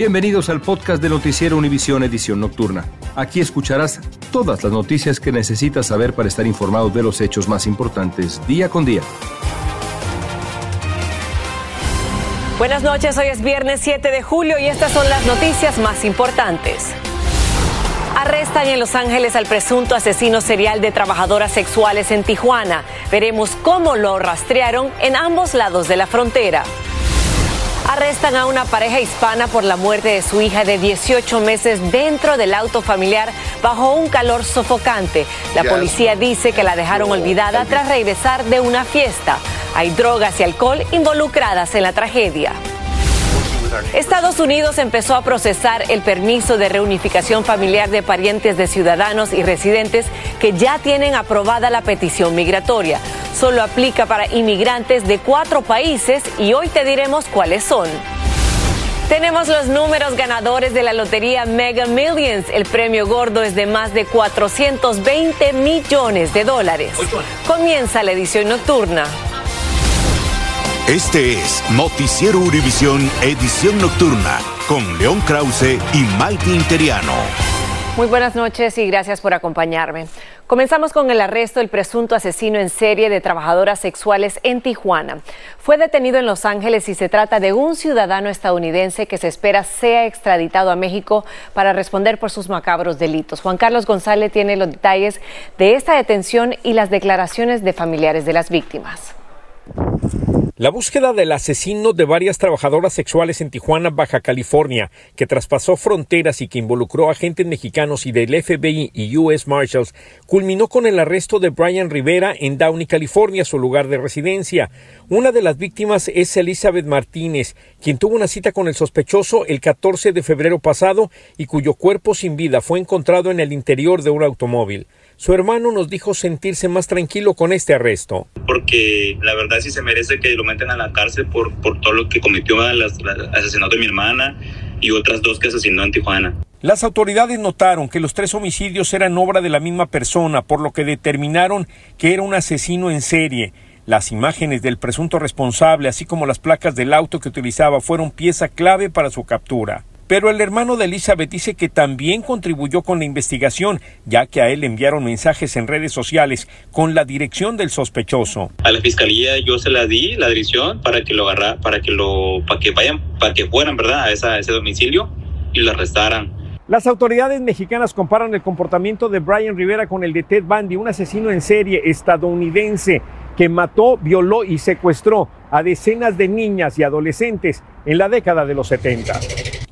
Bienvenidos al podcast de Noticiero Univisión Edición Nocturna. Aquí escucharás todas las noticias que necesitas saber para estar informado de los hechos más importantes día con día. Buenas noches, hoy es viernes 7 de julio y estas son las noticias más importantes. Arrestan en Los Ángeles al presunto asesino serial de trabajadoras sexuales en Tijuana. Veremos cómo lo rastrearon en ambos lados de la frontera. Arrestan a una pareja hispana por la muerte de su hija de 18 meses dentro del auto familiar bajo un calor sofocante. La policía dice que la dejaron olvidada tras regresar de una fiesta. Hay drogas y alcohol involucradas en la tragedia. Estados Unidos empezó a procesar el permiso de reunificación familiar de parientes de ciudadanos y residentes que ya tienen aprobada la petición migratoria. Solo aplica para inmigrantes de cuatro países y hoy te diremos cuáles son. Tenemos los números ganadores de la lotería Mega Millions. El premio gordo es de más de 420 millones de dólares. Comienza la edición nocturna. Este es Noticiero Univisión Edición Nocturna con León Krause y Malti Interiano. Muy buenas noches y gracias por acompañarme. Comenzamos con el arresto del presunto asesino en serie de trabajadoras sexuales en Tijuana. Fue detenido en Los Ángeles y se trata de un ciudadano estadounidense que se espera sea extraditado a México para responder por sus macabros delitos. Juan Carlos González tiene los detalles de esta detención y las declaraciones de familiares de las víctimas. La búsqueda del asesino de varias trabajadoras sexuales en Tijuana, Baja California, que traspasó fronteras y que involucró a agentes mexicanos y del FBI y US Marshals, culminó con el arresto de Brian Rivera en Downey, California, su lugar de residencia. Una de las víctimas es Elizabeth Martínez, quien tuvo una cita con el sospechoso el 14 de febrero pasado y cuyo cuerpo sin vida fue encontrado en el interior de un automóvil. Su hermano nos dijo sentirse más tranquilo con este arresto. Porque la verdad sí se merece que lo meten a la cárcel por, por todo lo que cometió el asesinato de mi hermana y otras dos que asesinó en Tijuana. Las autoridades notaron que los tres homicidios eran obra de la misma persona, por lo que determinaron que era un asesino en serie. Las imágenes del presunto responsable, así como las placas del auto que utilizaba, fueron pieza clave para su captura. Pero el hermano de Elizabeth dice que también contribuyó con la investigación, ya que a él enviaron mensajes en redes sociales con la dirección del sospechoso. A la fiscalía yo se la di la dirección para que lo agarra, para que lo, para que vayan, para que fueran, ¿verdad? A, esa, a ese domicilio y lo arrestaran. Las autoridades mexicanas comparan el comportamiento de Brian Rivera con el de Ted Bundy, un asesino en serie estadounidense que mató, violó y secuestró a decenas de niñas y adolescentes en la década de los 70.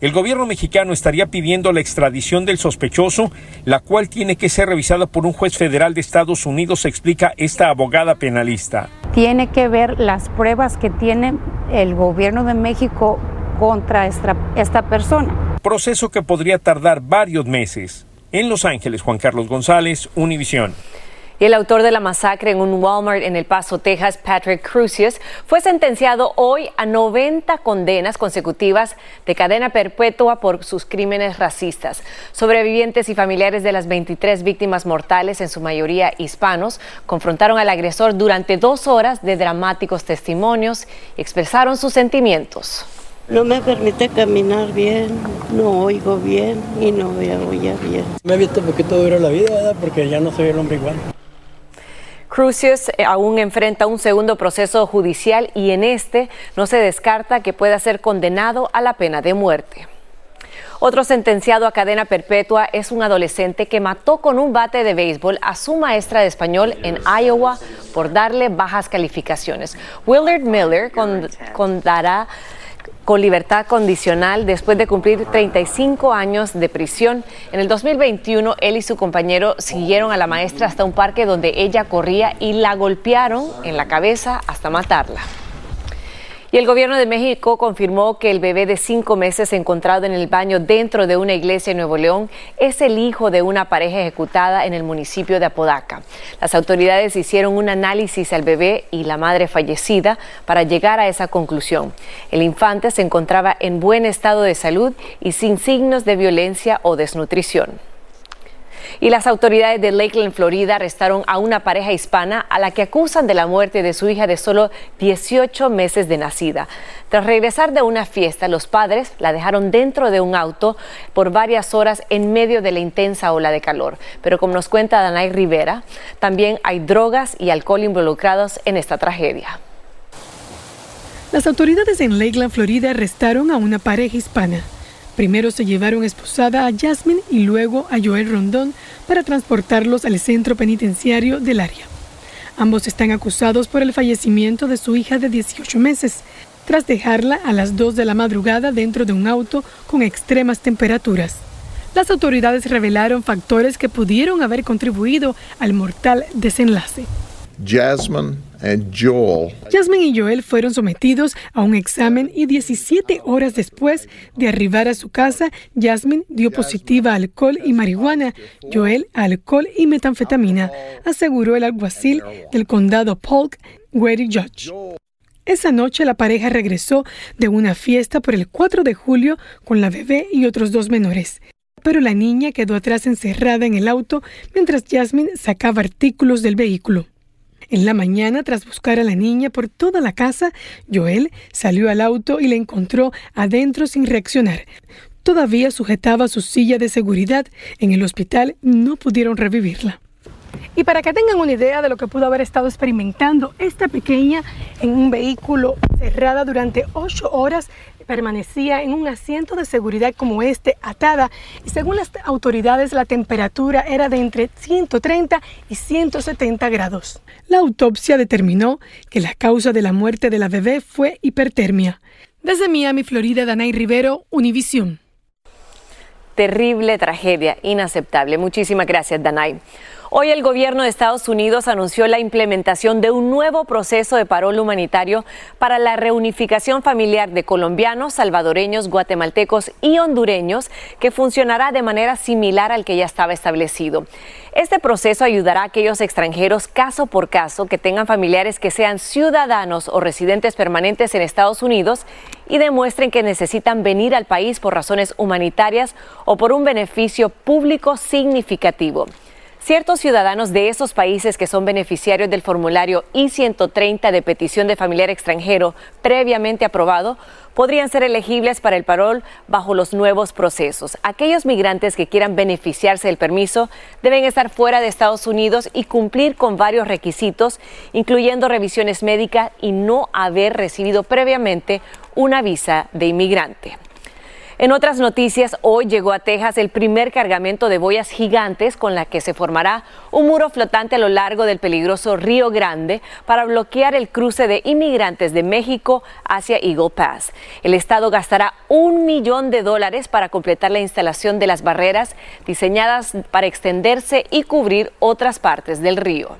El gobierno mexicano estaría pidiendo la extradición del sospechoso, la cual tiene que ser revisada por un juez federal de Estados Unidos, explica esta abogada penalista. Tiene que ver las pruebas que tiene el gobierno de México contra esta, esta persona. Proceso que podría tardar varios meses. En Los Ángeles, Juan Carlos González, Univisión. Y el autor de la masacre en un Walmart en El Paso, Texas, Patrick Crucius, fue sentenciado hoy a 90 condenas consecutivas de cadena perpetua por sus crímenes racistas. Sobrevivientes y familiares de las 23 víctimas mortales, en su mayoría hispanos, confrontaron al agresor durante dos horas de dramáticos testimonios y expresaron sus sentimientos. No me permite caminar bien, no oigo bien y no veo ya bien. Me he visto un poquito duro la vida, ¿verdad? Porque ya no soy el hombre igual. Crucius eh, aún enfrenta un segundo proceso judicial y en este no se descarta que pueda ser condenado a la pena de muerte. Otro sentenciado a cadena perpetua es un adolescente que mató con un bate de béisbol a su maestra de español en Iowa por darle bajas calificaciones. Willard Miller contará con libertad condicional después de cumplir 35 años de prisión. En el 2021, él y su compañero siguieron a la maestra hasta un parque donde ella corría y la golpearon en la cabeza hasta matarla. Y el gobierno de México confirmó que el bebé de cinco meses encontrado en el baño dentro de una iglesia en Nuevo León es el hijo de una pareja ejecutada en el municipio de Apodaca. Las autoridades hicieron un análisis al bebé y la madre fallecida para llegar a esa conclusión. El infante se encontraba en buen estado de salud y sin signos de violencia o desnutrición. Y las autoridades de Lakeland, Florida, arrestaron a una pareja hispana a la que acusan de la muerte de su hija de solo 18 meses de nacida. Tras regresar de una fiesta, los padres la dejaron dentro de un auto por varias horas en medio de la intensa ola de calor. Pero como nos cuenta Danay Rivera, también hay drogas y alcohol involucrados en esta tragedia. Las autoridades en Lakeland, Florida, arrestaron a una pareja hispana. Primero se llevaron esposada a Jasmine y luego a Joel Rondón para transportarlos al centro penitenciario del área. Ambos están acusados por el fallecimiento de su hija de 18 meses, tras dejarla a las 2 de la madrugada dentro de un auto con extremas temperaturas. Las autoridades revelaron factores que pudieron haber contribuido al mortal desenlace. Jasmine Joel. Jasmine y Joel fueron sometidos a un examen y 17 horas después de arribar a su casa, Jasmine dio positiva a alcohol y marihuana, Joel a alcohol y metanfetamina, aseguró el alguacil del condado Polk, Grady Judge. Esa noche la pareja regresó de una fiesta por el 4 de julio con la bebé y otros dos menores. Pero la niña quedó atrás encerrada en el auto mientras Jasmine sacaba artículos del vehículo. En la mañana, tras buscar a la niña por toda la casa, Joel salió al auto y la encontró adentro sin reaccionar. Todavía sujetaba su silla de seguridad. En el hospital no pudieron revivirla. Y para que tengan una idea de lo que pudo haber estado experimentando esta pequeña en un vehículo cerrada durante ocho horas, permanecía en un asiento de seguridad como este, atada, y según las autoridades la temperatura era de entre 130 y 170 grados. La autopsia determinó que la causa de la muerte de la bebé fue hipertermia. Desde Miami, Florida, Danay Rivero, Univisión. Terrible tragedia, inaceptable. Muchísimas gracias, Danay. Hoy el gobierno de Estados Unidos anunció la implementación de un nuevo proceso de parol humanitario para la reunificación familiar de colombianos, salvadoreños, guatemaltecos y hondureños que funcionará de manera similar al que ya estaba establecido. Este proceso ayudará a aquellos extranjeros caso por caso que tengan familiares que sean ciudadanos o residentes permanentes en Estados Unidos y demuestren que necesitan venir al país por razones humanitarias o por un beneficio público significativo. Ciertos ciudadanos de esos países que son beneficiarios del formulario I-130 de petición de familiar extranjero previamente aprobado podrían ser elegibles para el parol bajo los nuevos procesos. Aquellos migrantes que quieran beneficiarse del permiso deben estar fuera de Estados Unidos y cumplir con varios requisitos, incluyendo revisiones médicas y no haber recibido previamente una visa de inmigrante. En otras noticias, hoy llegó a Texas el primer cargamento de boyas gigantes con la que se formará un muro flotante a lo largo del peligroso Río Grande para bloquear el cruce de inmigrantes de México hacia Eagle Pass. El Estado gastará un millón de dólares para completar la instalación de las barreras diseñadas para extenderse y cubrir otras partes del río.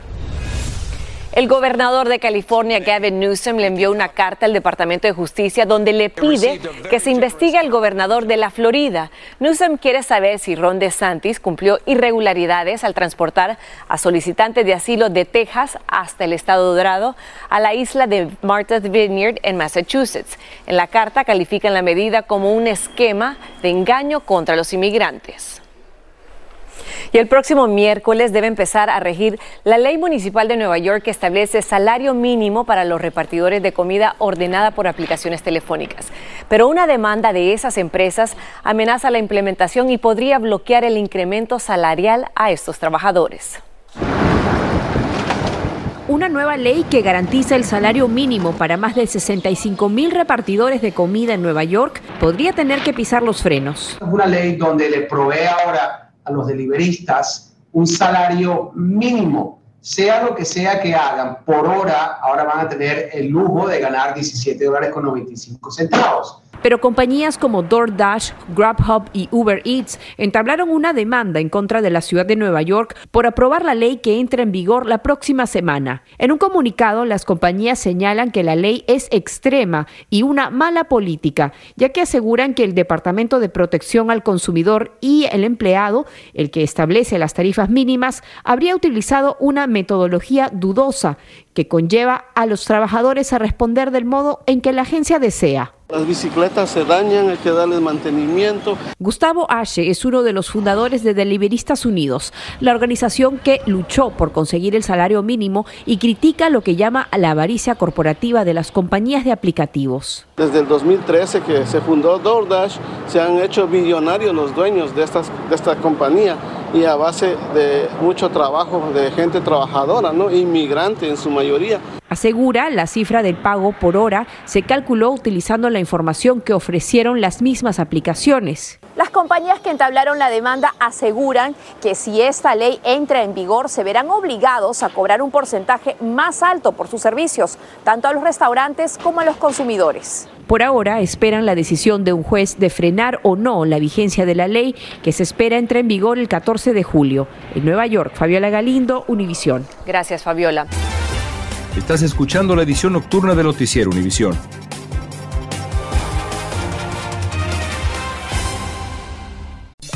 El gobernador de California, Gavin Newsom, le envió una carta al Departamento de Justicia donde le pide que se investigue al gobernador de la Florida. Newsom quiere saber si Ron DeSantis cumplió irregularidades al transportar a solicitantes de asilo de Texas hasta el estado dorado a la isla de Martha's Vineyard en Massachusetts. En la carta califican la medida como un esquema de engaño contra los inmigrantes. Y el próximo miércoles debe empezar a regir la ley municipal de Nueva York que establece salario mínimo para los repartidores de comida ordenada por aplicaciones telefónicas. Pero una demanda de esas empresas amenaza la implementación y podría bloquear el incremento salarial a estos trabajadores. una nueva ley que garantiza el salario mínimo para más de 65 mil repartidores de comida en Nueva York podría tener que pisar los frenos. Es una ley donde le provee ahora a los deliveristas un salario mínimo, sea lo que sea que hagan, por hora ahora van a tener el lujo de ganar 17 dólares con 95 centavos. Pero compañías como DoorDash, Grubhub y Uber Eats entablaron una demanda en contra de la ciudad de Nueva York por aprobar la ley que entra en vigor la próxima semana. En un comunicado, las compañías señalan que la ley es extrema y una mala política, ya que aseguran que el Departamento de Protección al Consumidor y el empleado, el que establece las tarifas mínimas, habría utilizado una metodología dudosa que conlleva a los trabajadores a responder del modo en que la agencia desea. Las bicicletas se dañan, hay que darles mantenimiento. Gustavo Ashe es uno de los fundadores de Deliveristas Unidos, la organización que luchó por conseguir el salario mínimo y critica lo que llama la avaricia corporativa de las compañías de aplicativos. Desde el 2013 que se fundó DoorDash, se han hecho millonarios los dueños de, estas, de esta compañía y a base de mucho trabajo de gente trabajadora, ¿no? inmigrante en su mayoría. Asegura, la cifra del pago por hora se calculó utilizando la información que ofrecieron las mismas aplicaciones. Las compañías que entablaron la demanda aseguran que si esta ley entra en vigor se verán obligados a cobrar un porcentaje más alto por sus servicios, tanto a los restaurantes como a los consumidores. Por ahora esperan la decisión de un juez de frenar o no la vigencia de la ley que se espera entre en vigor el 14 de julio. En Nueva York, Fabiola Galindo, Univisión. Gracias, Fabiola. Estás escuchando la edición nocturna de Noticiero Univisión.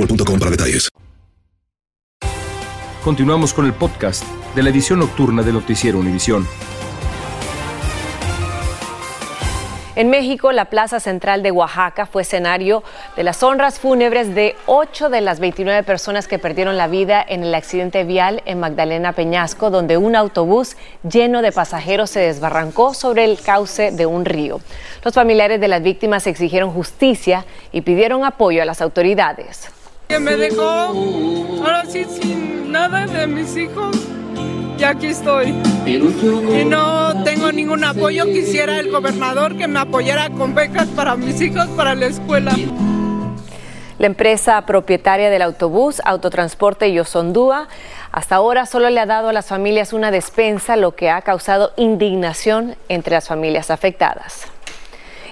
boostmobile.com para detalles. Continuamos con el podcast de la edición nocturna de Noticiero Univisión. En México, la plaza central de Oaxaca fue escenario de las honras fúnebres de ocho de las 29 personas que perdieron la vida en el accidente vial en Magdalena Peñasco, donde un autobús lleno de pasajeros se desbarrancó sobre el cauce de un río. Los familiares de las víctimas exigieron justicia y pidieron apoyo a las autoridades que me dejó ahora sí sin nada de mis hijos. Y aquí estoy. Y no tengo ningún apoyo. Quisiera el gobernador que me apoyara con becas para mis hijos, para la escuela. La empresa propietaria del autobús, Autotransporte Yosondúa, hasta ahora solo le ha dado a las familias una despensa, lo que ha causado indignación entre las familias afectadas.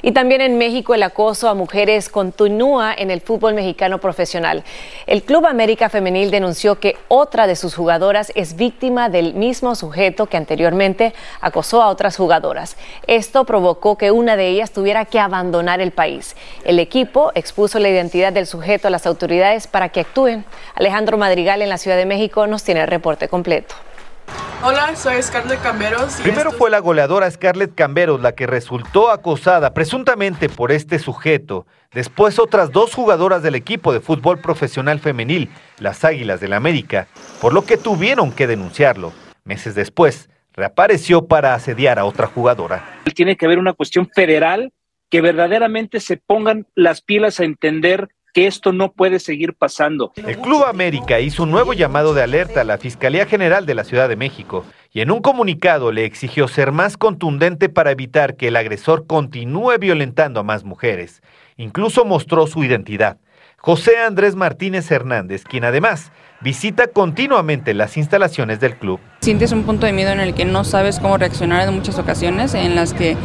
Y también en México el acoso a mujeres continúa en el fútbol mexicano profesional. El Club América Femenil denunció que otra de sus jugadoras es víctima del mismo sujeto que anteriormente acosó a otras jugadoras. Esto provocó que una de ellas tuviera que abandonar el país. El equipo expuso la identidad del sujeto a las autoridades para que actúen. Alejandro Madrigal en la Ciudad de México nos tiene el reporte completo. Hola, soy Scarlett Camberos. Primero fue la goleadora Scarlett Camberos la que resultó acosada presuntamente por este sujeto. Después otras dos jugadoras del equipo de fútbol profesional femenil, las Águilas del la América, por lo que tuvieron que denunciarlo. Meses después, reapareció para asediar a otra jugadora. Tiene que haber una cuestión federal que verdaderamente se pongan las pilas a entender que esto no puede seguir pasando. El Club América hizo un nuevo llamado de alerta a la Fiscalía General de la Ciudad de México y en un comunicado le exigió ser más contundente para evitar que el agresor continúe violentando a más mujeres. Incluso mostró su identidad. José Andrés Martínez Hernández, quien además visita continuamente las instalaciones del club. Sientes un punto de miedo en el que no sabes cómo reaccionar en muchas ocasiones, en las que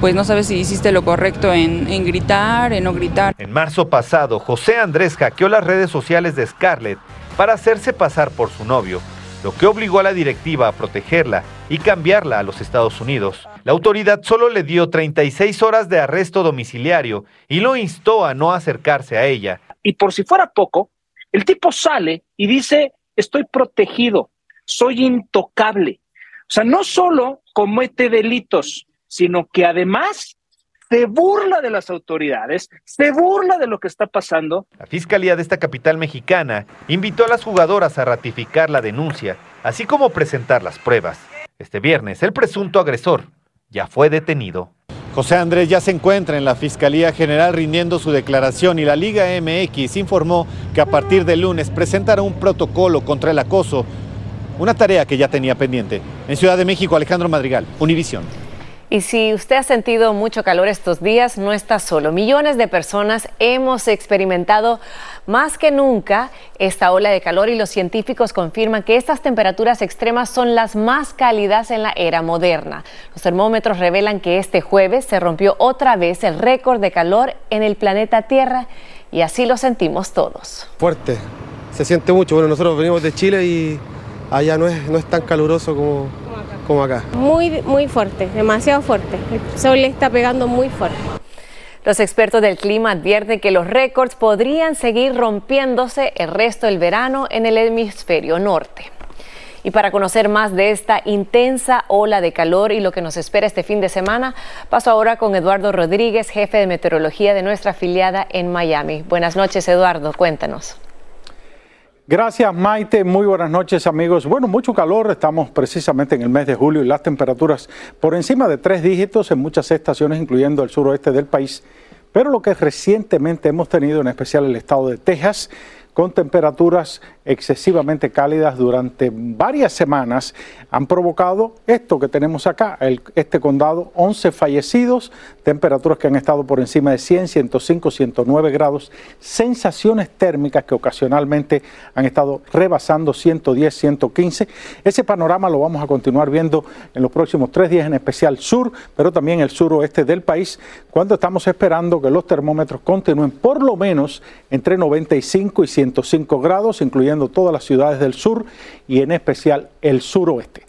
pues no sabes si hiciste lo correcto en, en gritar, en no gritar. En marzo pasado, José Andrés hackeó las redes sociales de Scarlett para hacerse pasar por su novio, lo que obligó a la directiva a protegerla y cambiarla a los Estados Unidos. La autoridad solo le dio 36 horas de arresto domiciliario y lo instó a no acercarse a ella. Y por si fuera poco, el tipo sale y dice, estoy protegido, soy intocable. O sea, no solo comete delitos, sino que además se burla de las autoridades, se burla de lo que está pasando. La Fiscalía de esta capital mexicana invitó a las jugadoras a ratificar la denuncia, así como presentar las pruebas. Este viernes, el presunto agresor ya fue detenido. José Andrés ya se encuentra en la Fiscalía General rindiendo su declaración y la Liga MX informó que a partir del lunes presentará un protocolo contra el acoso, una tarea que ya tenía pendiente. En Ciudad de México, Alejandro Madrigal, Univisión. Y si usted ha sentido mucho calor estos días, no está solo. Millones de personas hemos experimentado más que nunca esta ola de calor y los científicos confirman que estas temperaturas extremas son las más cálidas en la era moderna. Los termómetros revelan que este jueves se rompió otra vez el récord de calor en el planeta Tierra y así lo sentimos todos. Fuerte, se siente mucho. Bueno, nosotros venimos de Chile y allá no es, no es tan caluroso como. Muy, muy fuerte, demasiado fuerte. El sol le está pegando muy fuerte. Los expertos del clima advierten que los récords podrían seguir rompiéndose el resto del verano en el hemisferio norte. Y para conocer más de esta intensa ola de calor y lo que nos espera este fin de semana, paso ahora con Eduardo Rodríguez, jefe de meteorología de nuestra afiliada en Miami. Buenas noches, Eduardo, cuéntanos. Gracias Maite, muy buenas noches amigos. Bueno, mucho calor, estamos precisamente en el mes de julio y las temperaturas por encima de tres dígitos en muchas estaciones, incluyendo el suroeste del país. Pero lo que recientemente hemos tenido, en especial el estado de Texas, con temperaturas excesivamente cálidas durante varias semanas han provocado esto que tenemos acá, este condado, 11 fallecidos, temperaturas que han estado por encima de 100, 105, 109 grados, sensaciones térmicas que ocasionalmente han estado rebasando 110, 115. Ese panorama lo vamos a continuar viendo en los próximos tres días, en especial sur, pero también el suroeste del país, cuando estamos esperando que los termómetros continúen por lo menos entre 95 y 105 grados, incluyendo todas las ciudades del sur y en especial el suroeste.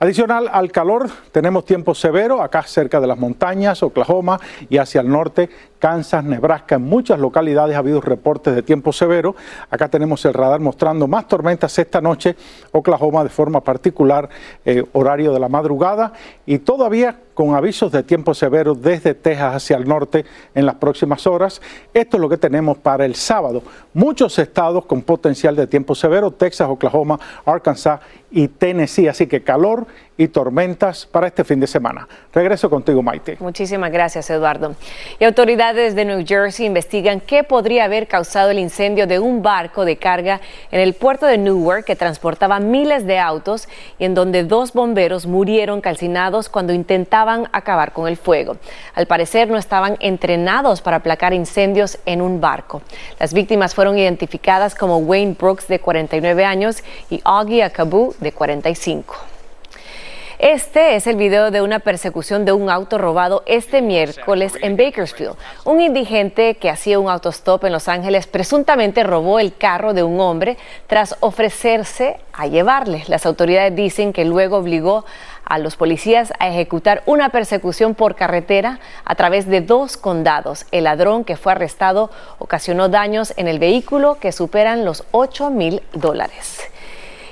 Adicional al calor, tenemos tiempo severo acá cerca de las montañas, Oklahoma y hacia el norte, Kansas, Nebraska. En muchas localidades ha habido reportes de tiempo severo. Acá tenemos el radar mostrando más tormentas esta noche, Oklahoma de forma particular, eh, horario de la madrugada y todavía con avisos de tiempo severo desde Texas hacia el norte en las próximas horas. Esto es lo que tenemos para el sábado. Muchos estados con potencial de tiempo severo, Texas, Oklahoma, Arkansas y Tennessee. Así que calor y tormentas para este fin de semana. Regreso contigo, Maite. Muchísimas gracias, Eduardo. Y autoridades de New Jersey investigan qué podría haber causado el incendio de un barco de carga en el puerto de Newark que transportaba miles de autos y en donde dos bomberos murieron calcinados cuando intentaban acabar con el fuego. Al parecer no estaban entrenados para aplacar incendios en un barco. Las víctimas fueron identificadas como Wayne Brooks de 49 años y Augie Akabu de 45. Este es el video de una persecución de un auto robado este miércoles en Bakersfield. Un indigente que hacía un autostop en Los Ángeles presuntamente robó el carro de un hombre tras ofrecerse a llevarle. Las autoridades dicen que luego obligó a los policías a ejecutar una persecución por carretera a través de dos condados. El ladrón que fue arrestado ocasionó daños en el vehículo que superan los 8 mil dólares.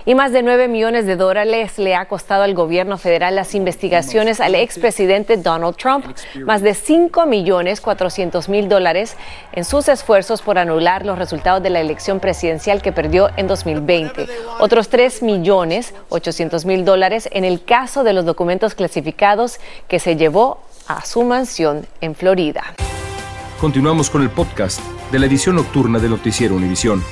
Y más de 9 millones de dólares le ha costado al gobierno federal las investigaciones al expresidente Donald Trump. Más de 5 millones 400 mil dólares en sus esfuerzos por anular los resultados de la elección presidencial que perdió en 2020. Otros 3 millones 800 mil dólares en el caso de los documentos clasificados que se llevó a su mansión en Florida. Continuamos con el podcast de la edición nocturna de Noticiero Univisión.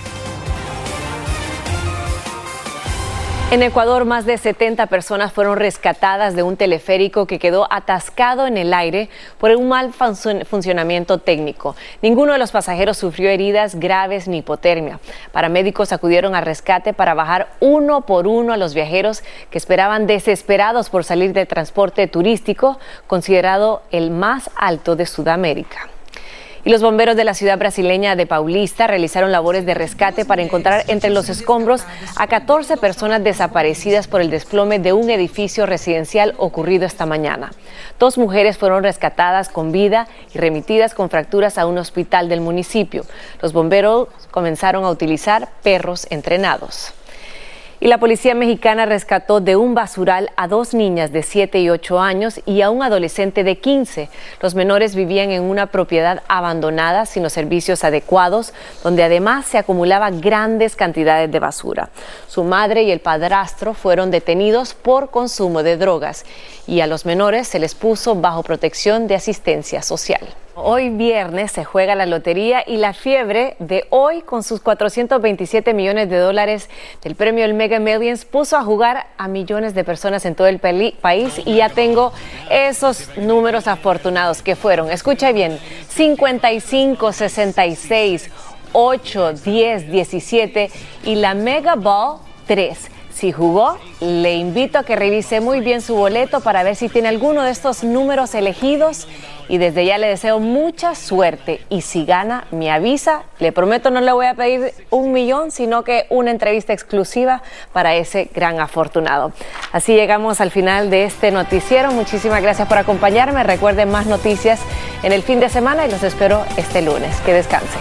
En Ecuador, más de 70 personas fueron rescatadas de un teleférico que quedó atascado en el aire por un mal funcionamiento técnico. Ninguno de los pasajeros sufrió heridas graves ni hipotermia. Paramédicos acudieron al rescate para bajar uno por uno a los viajeros que esperaban desesperados por salir del transporte turístico, considerado el más alto de Sudamérica. Y los bomberos de la ciudad brasileña de Paulista realizaron labores de rescate para encontrar entre los escombros a 14 personas desaparecidas por el desplome de un edificio residencial ocurrido esta mañana. Dos mujeres fueron rescatadas con vida y remitidas con fracturas a un hospital del municipio. Los bomberos comenzaron a utilizar perros entrenados. Y la policía mexicana rescató de un basural a dos niñas de 7 y 8 años y a un adolescente de 15. Los menores vivían en una propiedad abandonada sin los servicios adecuados, donde además se acumulaban grandes cantidades de basura. Su madre y el padrastro fueron detenidos por consumo de drogas y a los menores se les puso bajo protección de asistencia social. Hoy viernes se juega la lotería y la fiebre de hoy con sus 427 millones de dólares del premio El Mega Millions puso a jugar a millones de personas en todo el país y ya tengo esos números afortunados que fueron, escucha bien, 55, 66, 8, 10, 17 y la Mega Ball 3. Si jugó, le invito a que revise muy bien su boleto para ver si tiene alguno de estos números elegidos. Y desde ya le deseo mucha suerte. Y si gana me avisa, le prometo no le voy a pedir un millón, sino que una entrevista exclusiva para ese gran afortunado. Así llegamos al final de este noticiero, muchísimas gracias por acompañarme, recuerden más noticias en el fin de semana y los espero este lunes, que descansen.